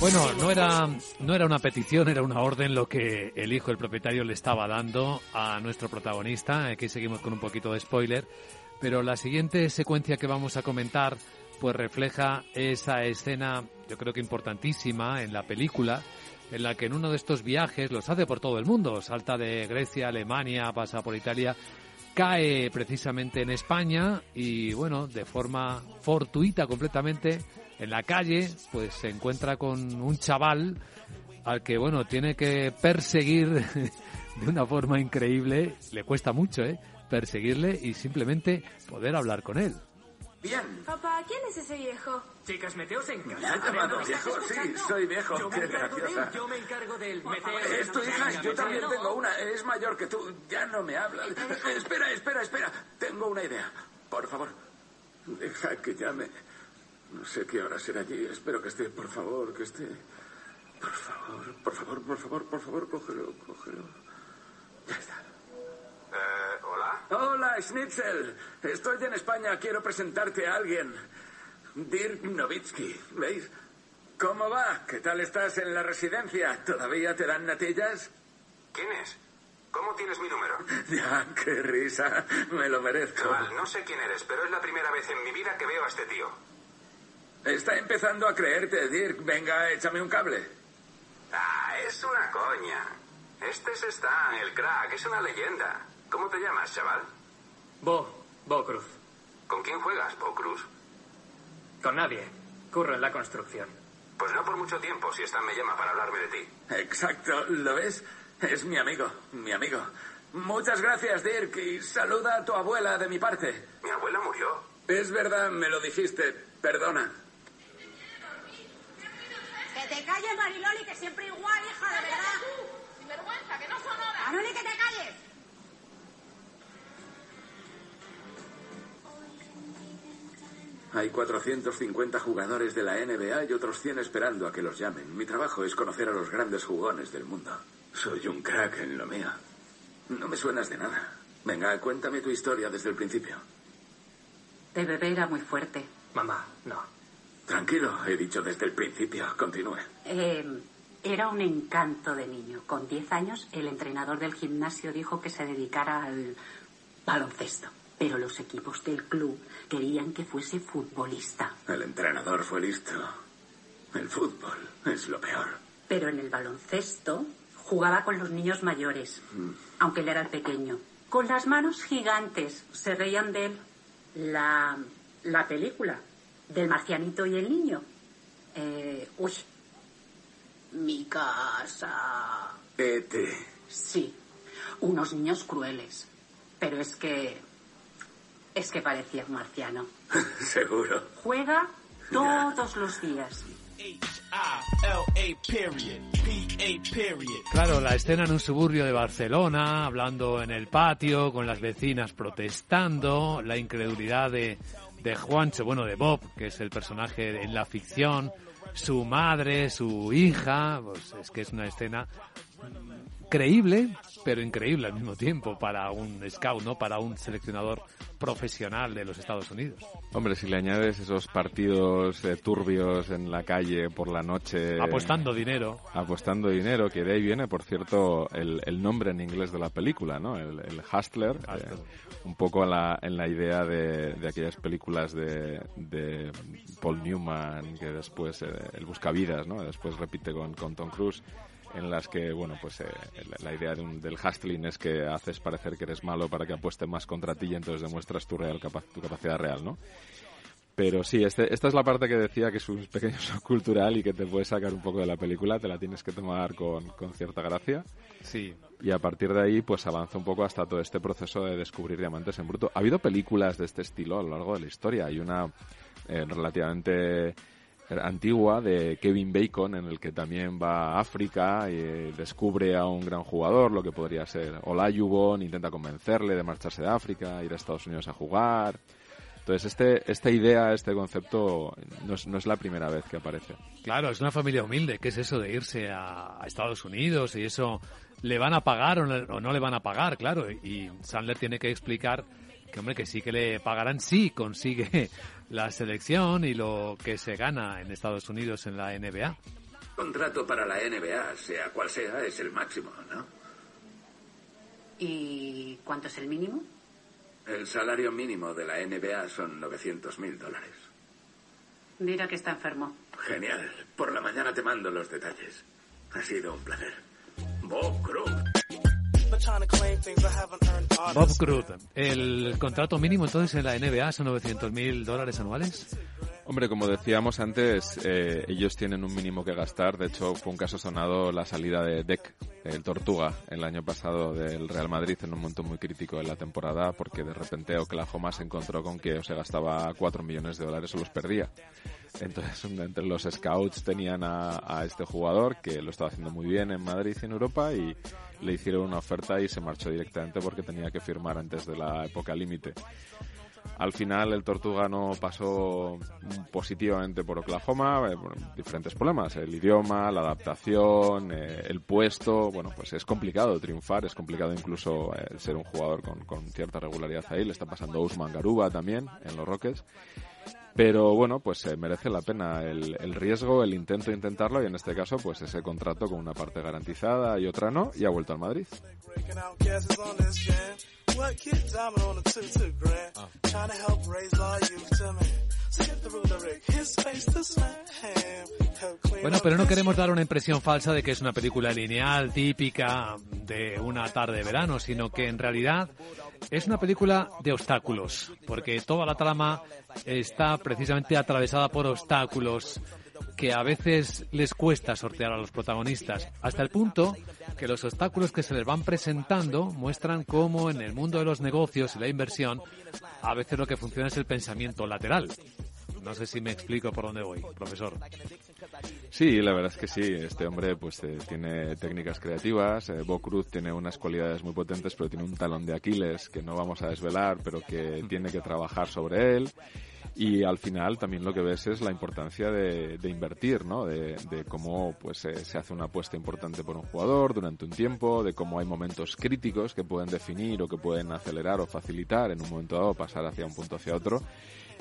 Bueno, no era, no era una petición, era una orden lo que el hijo del propietario le estaba dando a nuestro protagonista. Aquí seguimos con un poquito de spoiler. Pero la siguiente secuencia que vamos a comentar pues refleja esa escena, yo creo que importantísima en la película, en la que en uno de estos viajes, los hace por todo el mundo, salta de Grecia, Alemania, pasa por Italia, cae precisamente en España y bueno, de forma fortuita completamente en la calle, pues se encuentra con un chaval al que bueno, tiene que perseguir de una forma increíble, le cuesta mucho, ¿eh? perseguirle y simplemente poder hablar con él. Bien. Papá, ¿quién es ese viejo? Chicas, meteos en casa. ¿Me has llamado viejo? Sí, soy viejo. Yo me Qué encargo de él. graciosa. Yo me encargo de él. Meteos. Es tu hija, yo también tengo una. Es mayor que tú. Ya no me habla. Espera, espera, espera. Tengo una idea. Por favor, deja que llame. No sé qué hora será allí. Espero que esté, por favor, que esté. Por favor, por favor, por favor, por favor, cógelo, cógelo. Ya está. Eh, ¿Hola? Hola, Schnitzel. Estoy en España. Quiero presentarte a alguien. Dirk Nowitzki. ¿Veis? ¿Cómo va? ¿Qué tal estás en la residencia? ¿Todavía te dan natillas? ¿Quién es? ¿Cómo tienes mi número? Ya, qué risa. Me lo merezco. No sé quién eres, pero es la primera vez en mi vida que veo a este tío. Está empezando a creerte, Dirk. Venga, échame un cable. Ah, es una coña. Este es Stan, el crack, es una leyenda. ¿Cómo te llamas, chaval? Bo, Bo Cruz. ¿Con quién juegas, Bo Cruz? Con nadie. Curro en la construcción. Pues no por mucho tiempo, si Stan me llama para hablarme de ti. Exacto, ¿lo ves? Es mi amigo, mi amigo. Muchas gracias, Dirk, y saluda a tu abuela de mi parte. Mi abuela murió. Es verdad, me lo dijiste. Perdona. Que te calles, Mariloli, que siempre igual, hija, de verdad. Sin vergüenza, que no son horas. Manoli, que te calles. Hay 450 jugadores de la NBA y otros 100 esperando a que los llamen. Mi trabajo es conocer a los grandes jugones del mundo. Soy un crack en lo mío. No me suenas de nada. Venga, cuéntame tu historia desde el principio. De bebé era muy fuerte. Mamá, no. Tranquilo, he dicho desde el principio. Continúe. Eh, era un encanto de niño. Con 10 años, el entrenador del gimnasio dijo que se dedicara al baloncesto. Pero los equipos del club querían que fuese futbolista. El entrenador fue listo. El fútbol es lo peor. Pero en el baloncesto jugaba con los niños mayores, aunque él era el pequeño. Con las manos gigantes. Se reían de él. La, la película del marcianito y el niño. Eh, uy. Mi casa. E.T. Sí. Unos niños crueles. Pero es que. Es que parecía un marciano. Seguro. Juega todos los días. Claro, la escena en un suburbio de Barcelona, hablando en el patio, con las vecinas protestando, la incredulidad de, de Juancho, bueno, de Bob, que es el personaje en la ficción, su madre, su hija, pues es que es una escena creíble, pero increíble al mismo tiempo para un scout, ¿no? Para un seleccionador profesional de los Estados Unidos. Hombre, si le añades esos partidos eh, turbios en la calle por la noche... Apostando dinero. Apostando dinero, que de ahí viene, por cierto, el, el nombre en inglés de la película, ¿no? El, el Hustler, eh, un poco en la, en la idea de, de aquellas películas de, de Paul Newman, que después, eh, el Buscavidas, ¿no? Después repite con, con Tom Cruise en las que, bueno, pues eh, la, la idea de un- del hustling es que haces parecer que eres malo para que apueste más contra ti y entonces demuestras tu real capa- tu capacidad real, ¿no? Pero sí, este, esta es la parte que decía que es un pequeño shock cultural y que te puede sacar un poco de la película, te la tienes que tomar con, con cierta gracia. Sí. Y a partir de ahí, pues avanza un poco hasta todo este proceso de descubrir diamantes en bruto. Ha habido películas de este estilo a lo largo de la historia. Hay una eh, relativamente antigua de Kevin Bacon en el que también va a África y eh, descubre a un gran jugador, lo que podría ser Olajuwon, intenta convencerle de marcharse de África, ir a Estados Unidos a jugar. Entonces, este, esta idea, este concepto, no es, no es la primera vez que aparece. Claro, es una familia humilde. ¿Qué es eso de irse a, Estados Unidos y eso le van a pagar o no, o no le van a pagar? Claro, y Sandler tiene que explicar que, hombre, que sí que le pagarán si consigue la selección y lo que se gana en Estados Unidos en la NBA. Contrato para la NBA, sea cual sea, es el máximo, ¿no? ¿Y cuánto es el mínimo? El salario mínimo de la NBA son 900 mil dólares. Mira que está enfermo. Genial. Por la mañana te mando los detalles. Ha sido un placer. Bob Crook. Bob Cruz, el contrato mínimo entonces en la NBA son 900 mil dólares anuales. Hombre, como decíamos antes, eh, ellos tienen un mínimo que gastar. De hecho, fue un caso sonado la salida de Deck, el Tortuga, el año pasado del Real Madrid en un momento muy crítico de la temporada, porque de repente Oklahoma se encontró con que se gastaba 4 millones de dólares o los perdía. Entonces, entre los scouts tenían a, a este jugador que lo estaba haciendo muy bien en Madrid y en Europa y le hicieron una oferta y se marchó directamente porque tenía que firmar antes de la época límite. Al final el Tortuga no pasó positivamente por Oklahoma, eh, diferentes problemas, el idioma, la adaptación, eh, el puesto, bueno, pues es complicado triunfar, es complicado incluso eh, ser un jugador con, con cierta regularidad ahí, le está pasando Usman Garuba también en los Rockets. Pero bueno, pues eh, merece la pena el, el riesgo, el intento de intentarlo y en este caso pues ese contrato con una parte garantizada y otra no y ha vuelto al Madrid. Bueno, pero no queremos dar una impresión falsa de que es una película lineal, típica de una tarde de verano, sino que en realidad es una película de obstáculos, porque toda la trama está precisamente atravesada por obstáculos que a veces les cuesta sortear a los protagonistas, hasta el punto que los obstáculos que se les van presentando muestran cómo en el mundo de los negocios y la inversión a veces lo que funciona es el pensamiento lateral. No sé si me explico por dónde voy, profesor. Sí, la verdad es que sí. Este hombre pues eh, tiene técnicas creativas. Eh, Bo Cruz tiene unas cualidades muy potentes, pero tiene un talón de Aquiles que no vamos a desvelar, pero que tiene que trabajar sobre él. Y al final también lo que ves es la importancia de, invertir, ¿no? De, cómo pues se hace una apuesta importante por un jugador durante un tiempo, de cómo hay momentos críticos que pueden definir o que pueden acelerar o facilitar en un momento dado pasar hacia un punto hacia otro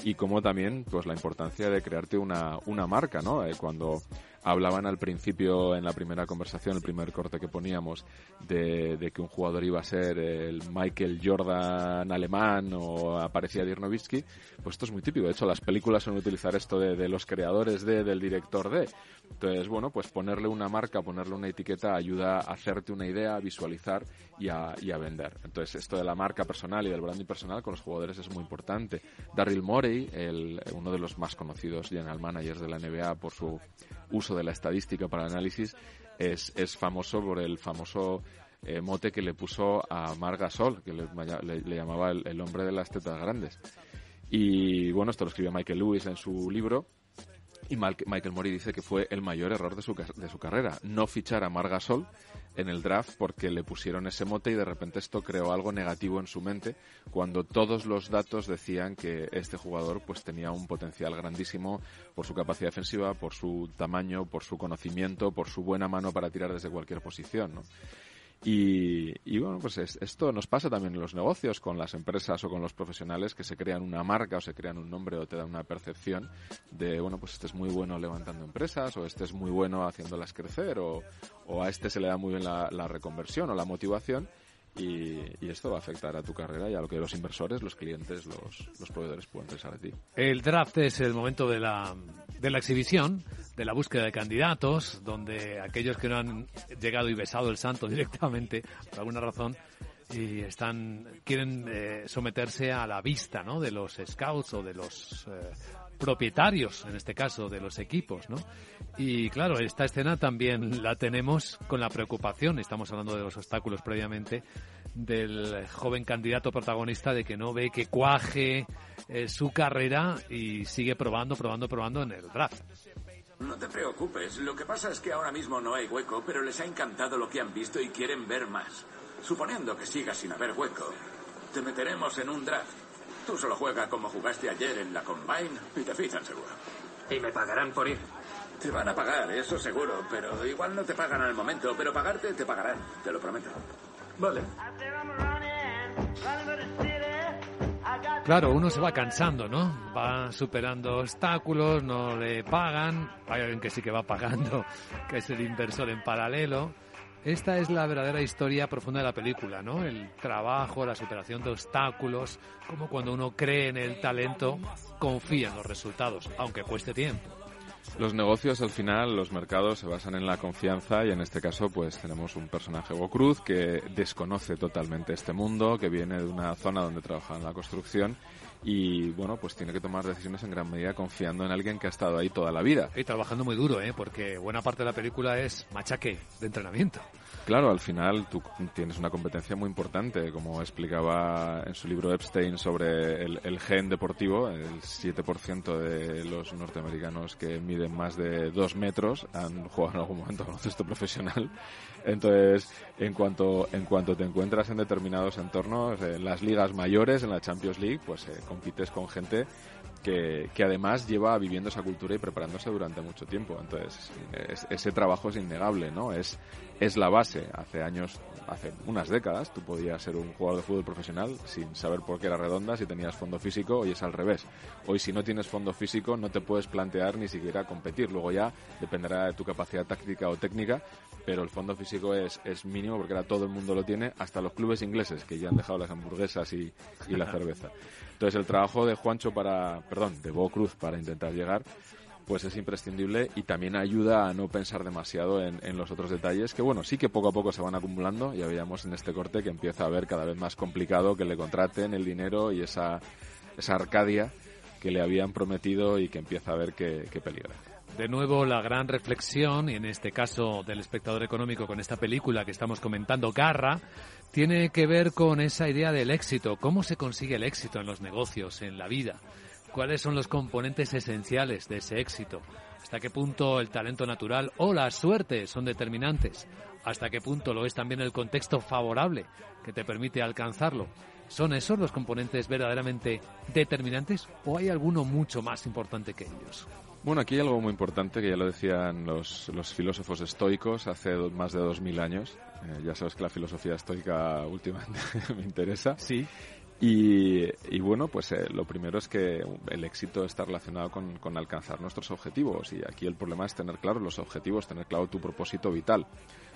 y cómo también pues la importancia de crearte una, una marca, ¿no? Eh, cuando hablaban al principio en la primera conversación, el primer corte que poníamos, de, que un jugador iba a ser el Michael Jordan alemán o aparecía Dirk Nowitzki, pues esto es muy típico. De hecho, las películas suelen utilizar esto de, los creadores de, del director de. Entonces, bueno, pues ponerle una marca, ponerle una etiqueta ayuda a hacerte una idea, a visualizar y a, y a vender. Entonces, esto de la marca personal y del branding personal con los jugadores es muy importante. Daryl Morey, el, uno de los más conocidos general managers de la NBA por su uso de la estadística para el análisis, es, es famoso por el famoso eh, mote que le puso a Marc Gasol, que le, le, llamaba el, hombre de las tetas grandes. Y bueno, esto lo escribió Michael Lewis en su libro. Y Michael Mori dice que fue el mayor error de su, de su carrera, no fichar a Marc Gasol en el draft porque le pusieron ese mote y de repente esto creó algo negativo en su mente cuando todos los datos decían que este jugador pues tenía un potencial grandísimo por su capacidad defensiva, por su tamaño, por su conocimiento, por su buena mano para tirar desde cualquier posición, ¿no? Y, bueno, pues esto nos pasa también en los negocios, con las empresas o con los profesionales que se crean una marca o se crean un nombre o te dan una percepción de, bueno, pues este es muy bueno levantando empresas o este es muy bueno haciéndolas crecer o, a este se le da muy bien la reconversión o la motivación y, esto va a afectar a tu carrera y a lo que los inversores, los clientes, los, los proveedores pueden pensar de ti. El draft es el momento de la, de la exhibición, de la búsqueda de candidatos, donde aquellos que no han llegado y besado el santo directamente, por alguna razón, y están quieren eh, someterse a la vista ¿no? de los scouts o de los eh, propietarios, en este caso, de los equipos, ¿no? Y claro, esta escena también la tenemos con la preocupación, estamos hablando de los obstáculos previamente, del joven candidato protagonista de que no ve que cuaje eh, su carrera y sigue probando, probando, probando en el draft. No te preocupes, lo que pasa es que ahora mismo no hay hueco, pero les ha encantado lo que han visto y quieren ver más. Suponiendo que siga sin haber hueco, te meteremos en un draft Tú solo juegas como jugaste ayer en la Combine y te fichan seguro. ¿Y me pagarán por ir? Te van a pagar, eso seguro, pero igual no te pagan al momento, pero pagarte te pagarán, te lo prometo. Vale. Claro, uno se va cansando, ¿no? Va superando obstáculos, no le pagan, hay alguien que sí que va pagando, que es el inversor en paralelo. Esta es la verdadera historia profunda de la película, ¿no? El trabajo, la superación de obstáculos, como cuando uno cree en el talento, confía en los resultados, aunque cueste tiempo. Los negocios, al final, los mercados se basan en la confianza y en este caso, pues tenemos un personaje Cruz que desconoce totalmente este mundo, que viene de una zona donde trabaja en la construcción y bueno, pues tiene que tomar decisiones en gran medida confiando en alguien que ha estado ahí toda la vida. Y trabajando muy duro, ¿eh? porque buena parte de la película es machaque de entrenamiento. Claro, al final tú tienes una competencia muy importante, como explicaba en su libro Epstein sobre el, gen deportivo, el 7% de los norteamericanos que miden más de dos metros han jugado en algún momento baloncesto profesional. Entonces, en cuanto, en cuanto te encuentras en determinados entornos, en las ligas mayores, en la Champions League, pues eh, compites con gente que, que, además lleva viviendo esa cultura y preparándose durante mucho tiempo. Entonces, ese trabajo es innegable, ¿no? Es, es la base. Hace años, hace unas décadas, tú podías ser un jugador de fútbol profesional sin saber por qué era redonda, si tenías fondo físico, hoy es al revés. Hoy si no tienes fondo físico no te puedes plantear ni siquiera competir. Luego ya dependerá de tu capacidad táctica o técnica, pero el fondo físico es, es mínimo porque ahora todo el mundo lo tiene, hasta los clubes ingleses que ya han dejado las hamburguesas y, y la cerveza. Entonces el trabajo de Juancho para, perdón, de Bo Cruz para intentar llegar, pues es imprescindible y también ayuda a no pensar demasiado en, los otros detalles que bueno, sí que poco a poco se van acumulando, ya veíamos en este corte que empieza a ver cada vez más complicado que le contraten el dinero y esa, esa Arcadia que le habían prometido y que empieza a ver que, que peligra. De nuevo, la gran reflexión, y en este caso del espectador económico con esta película que estamos comentando, Garra, tiene que ver con esa idea del éxito. ¿Cómo se consigue el éxito en los negocios, en la vida? ¿Cuáles son los componentes esenciales de ese éxito? ¿Hasta qué punto el talento natural o la suerte son determinantes? ¿Hasta qué punto lo es también el contexto favorable que te permite alcanzarlo? ¿Son esos los componentes verdaderamente determinantes o hay alguno mucho más importante que ellos? Bueno, aquí hay algo muy importante que ya lo decían los, los filósofos estoicos hace más de dos mil años. Eh, ya sabes que la filosofía estoica últimamente me interesa. Sí. Y, bueno, pues eh, lo primero es que el éxito está relacionado con, con alcanzar nuestros objetivos. Y aquí el problema es tener claro los objetivos, tener claro tu propósito vital.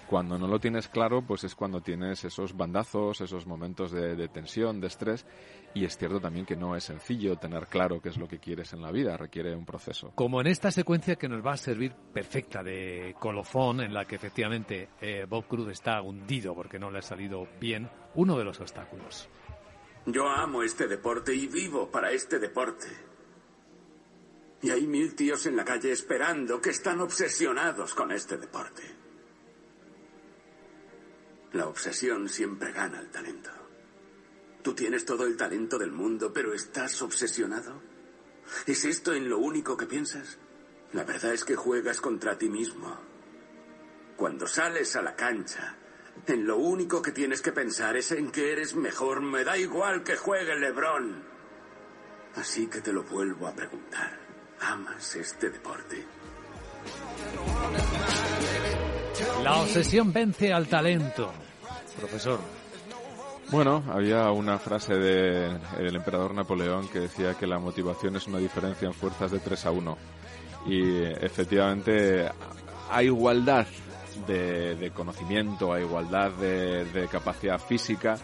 Cuando no lo tienes claro, pues es cuando tienes esos bandazos, esos momentos de, de, tensión, de estrés. Y es cierto también que no es sencillo tener claro qué es lo que quieres en la vida, requiere un proceso. Como en esta secuencia que nos va a servir perfecta de colofón, en la que efectivamente eh, Bob Cruz está hundido porque no le ha salido bien uno de los obstáculos. Yo amo este deporte y vivo para este deporte. Y hay mil tíos en la calle esperando que están obsesionados con este deporte. La obsesión siempre gana el talento. Tú tienes todo el talento del mundo, pero ¿estás obsesionado? ¿Es esto en lo único que piensas? La verdad es que juegas contra ti mismo. Cuando sales a la cancha, en lo único que tienes que pensar es en que eres mejor. Me da igual que juegue Lebron. Así que te lo vuelvo a preguntar. ¿Amas este deporte? La obsesión vence al talento. Profesor. Bueno, había una frase del de emperador Napoleón que decía que la motivación es una diferencia en fuerzas de 3 a 1. Y efectivamente, a igualdad de, de conocimiento, a igualdad de, de capacidad física,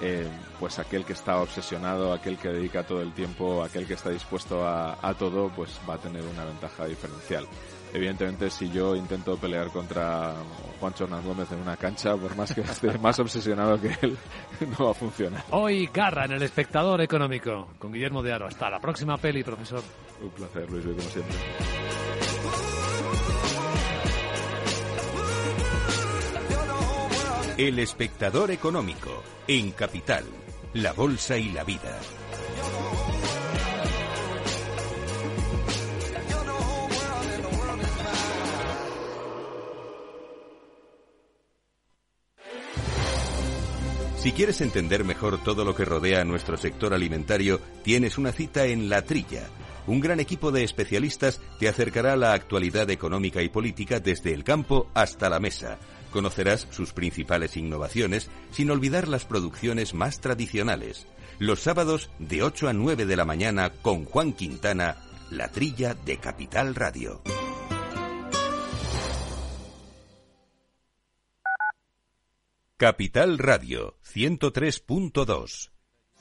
eh, pues aquel que está obsesionado, aquel que dedica todo el tiempo, aquel que está dispuesto a, a todo, pues va a tener una ventaja diferencial evidentemente si yo intento pelear contra Juancho Hernán Gómez en una cancha, por más que esté más obsesionado que él, no va a funcionar. Hoy Garra en el espectador económico con Guillermo de Aro. Hasta la próxima peli, profesor. Un placer, Luis, como siempre. El espectador económico en Capital, la Bolsa y la Vida. Si quieres entender mejor todo lo que rodea a nuestro sector alimentario, tienes una cita en La Trilla. Un gran equipo de especialistas te acercará a la actualidad económica y política desde el campo hasta la mesa. Conocerás sus principales innovaciones sin olvidar las producciones más tradicionales. Los sábados de 8 a 9 de la mañana con Juan Quintana, La Trilla de Capital Radio. Capital Radio 103.2